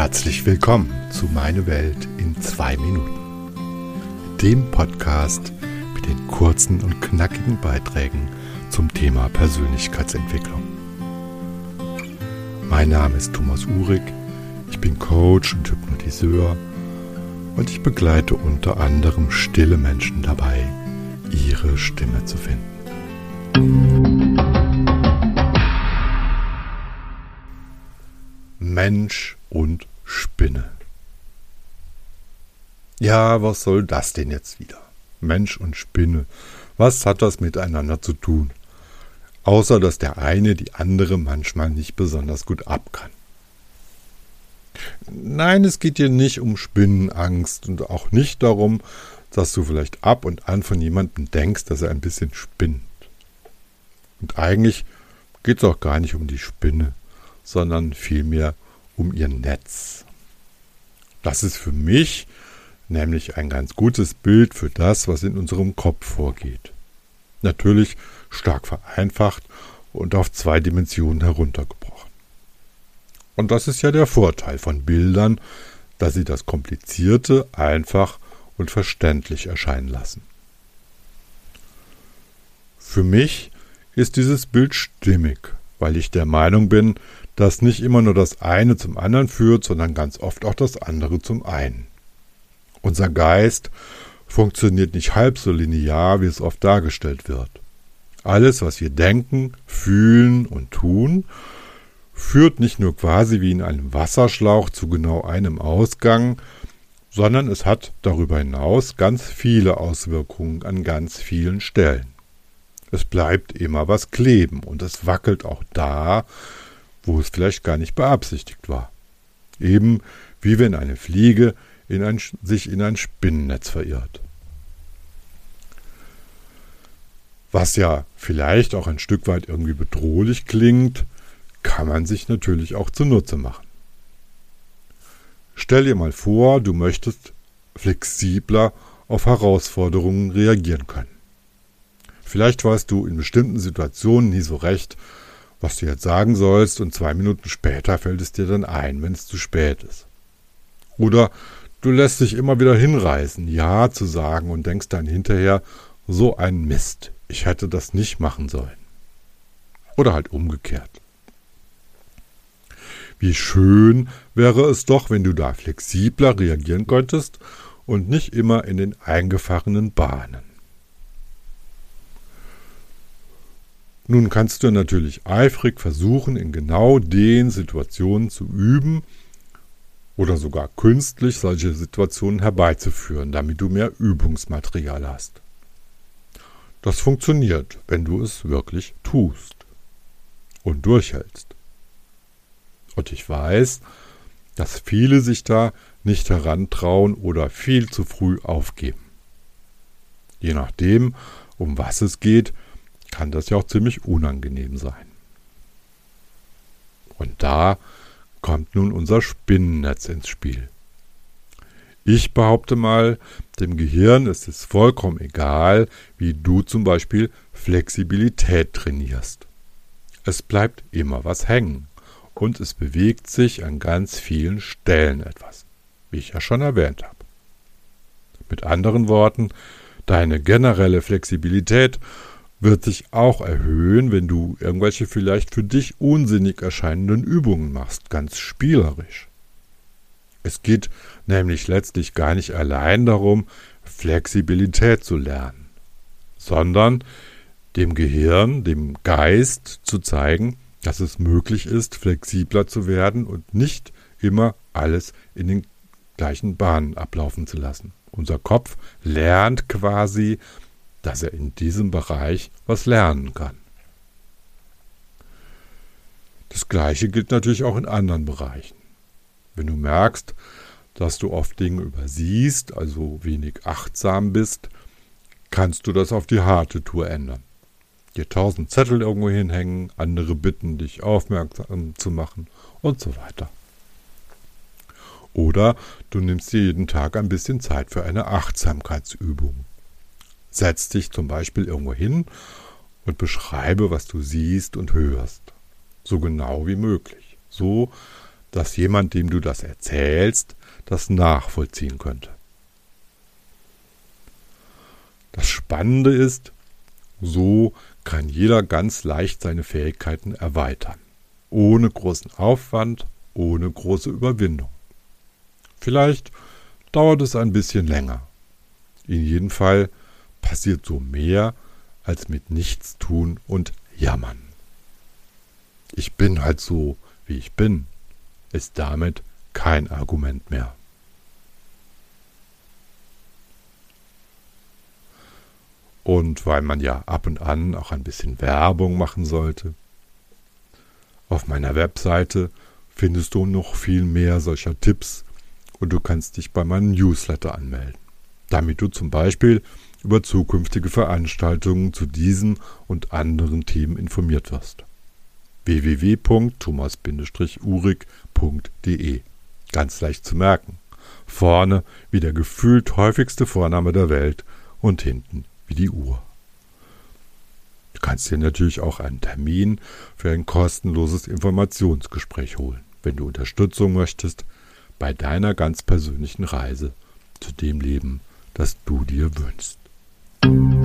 Herzlich willkommen zu Meine Welt in zwei Minuten. Dem Podcast mit den kurzen und knackigen Beiträgen zum Thema Persönlichkeitsentwicklung. Mein Name ist Thomas Uhrig, ich bin Coach und Hypnotiseur und ich begleite unter anderem stille Menschen dabei, ihre Stimme zu finden. Mensch und Spinne. Ja, was soll das denn jetzt wieder? Mensch und Spinne. Was hat das miteinander zu tun? Außer dass der eine die andere manchmal nicht besonders gut abkann. Nein, es geht hier nicht um Spinnenangst und auch nicht darum, dass du vielleicht ab und an von jemandem denkst, dass er ein bisschen spinnt. Und eigentlich geht es auch gar nicht um die Spinne, sondern vielmehr um ihr Netz. Das ist für mich nämlich ein ganz gutes Bild für das, was in unserem Kopf vorgeht. Natürlich stark vereinfacht und auf zwei Dimensionen heruntergebrochen. Und das ist ja der Vorteil von Bildern, dass sie das Komplizierte einfach und verständlich erscheinen lassen. Für mich ist dieses Bild stimmig, weil ich der Meinung bin, dass nicht immer nur das eine zum anderen führt, sondern ganz oft auch das andere zum einen. Unser Geist funktioniert nicht halb so linear, wie es oft dargestellt wird. Alles, was wir denken, fühlen und tun, führt nicht nur quasi wie in einem Wasserschlauch zu genau einem Ausgang, sondern es hat darüber hinaus ganz viele Auswirkungen an ganz vielen Stellen. Es bleibt immer was kleben und es wackelt auch da, wo es vielleicht gar nicht beabsichtigt war. Eben wie wenn eine Fliege in ein, sich in ein Spinnennetz verirrt. Was ja vielleicht auch ein Stück weit irgendwie bedrohlich klingt, kann man sich natürlich auch zunutze machen. Stell dir mal vor, du möchtest flexibler auf Herausforderungen reagieren können. Vielleicht weißt du in bestimmten Situationen nie so recht, was du jetzt sagen sollst, und zwei Minuten später fällt es dir dann ein, wenn es zu spät ist. Oder du lässt dich immer wieder hinreißen, Ja zu sagen und denkst dann hinterher, so ein Mist, ich hätte das nicht machen sollen. Oder halt umgekehrt. Wie schön wäre es doch, wenn du da flexibler reagieren könntest und nicht immer in den eingefahrenen Bahnen. Nun kannst du natürlich eifrig versuchen, in genau den Situationen zu üben oder sogar künstlich solche Situationen herbeizuführen, damit du mehr Übungsmaterial hast. Das funktioniert, wenn du es wirklich tust und durchhältst. Und ich weiß, dass viele sich da nicht herantrauen oder viel zu früh aufgeben. Je nachdem, um was es geht, kann das ja auch ziemlich unangenehm sein. Und da kommt nun unser Spinnennetz ins Spiel. Ich behaupte mal, dem Gehirn ist es vollkommen egal, wie du zum Beispiel Flexibilität trainierst. Es bleibt immer was hängen und es bewegt sich an ganz vielen Stellen etwas, wie ich ja schon erwähnt habe. Mit anderen Worten, deine generelle Flexibilität wird sich auch erhöhen, wenn du irgendwelche vielleicht für dich unsinnig erscheinenden Übungen machst, ganz spielerisch. Es geht nämlich letztlich gar nicht allein darum, Flexibilität zu lernen, sondern dem Gehirn, dem Geist zu zeigen, dass es möglich ist, flexibler zu werden und nicht immer alles in den gleichen Bahnen ablaufen zu lassen. Unser Kopf lernt quasi dass er in diesem Bereich was lernen kann. Das gleiche gilt natürlich auch in anderen Bereichen. Wenn du merkst, dass du oft Dinge übersiehst, also wenig achtsam bist, kannst du das auf die harte Tour ändern. Dir tausend Zettel irgendwo hinhängen, andere bitten, dich aufmerksam zu machen und so weiter. Oder du nimmst dir jeden Tag ein bisschen Zeit für eine Achtsamkeitsübung. Setz dich zum Beispiel irgendwo hin und beschreibe, was du siehst und hörst. So genau wie möglich. So, dass jemand, dem du das erzählst, das nachvollziehen könnte. Das Spannende ist, so kann jeder ganz leicht seine Fähigkeiten erweitern. Ohne großen Aufwand, ohne große Überwindung. Vielleicht dauert es ein bisschen länger. In jedem Fall passiert so mehr als mit nichts tun und jammern. Ich bin halt so, wie ich bin, ist damit kein Argument mehr. Und weil man ja ab und an auch ein bisschen Werbung machen sollte, auf meiner Webseite findest du noch viel mehr solcher Tipps und du kannst dich bei meinem Newsletter anmelden, damit du zum Beispiel über zukünftige Veranstaltungen zu diesen und anderen Themen informiert wirst. www.thomas-urig.de Ganz leicht zu merken. Vorne wie der gefühlt häufigste Vorname der Welt und hinten wie die Uhr. Du kannst dir natürlich auch einen Termin für ein kostenloses Informationsgespräch holen, wenn du Unterstützung möchtest bei deiner ganz persönlichen Reise zu dem Leben, das du dir wünschst. Thank you.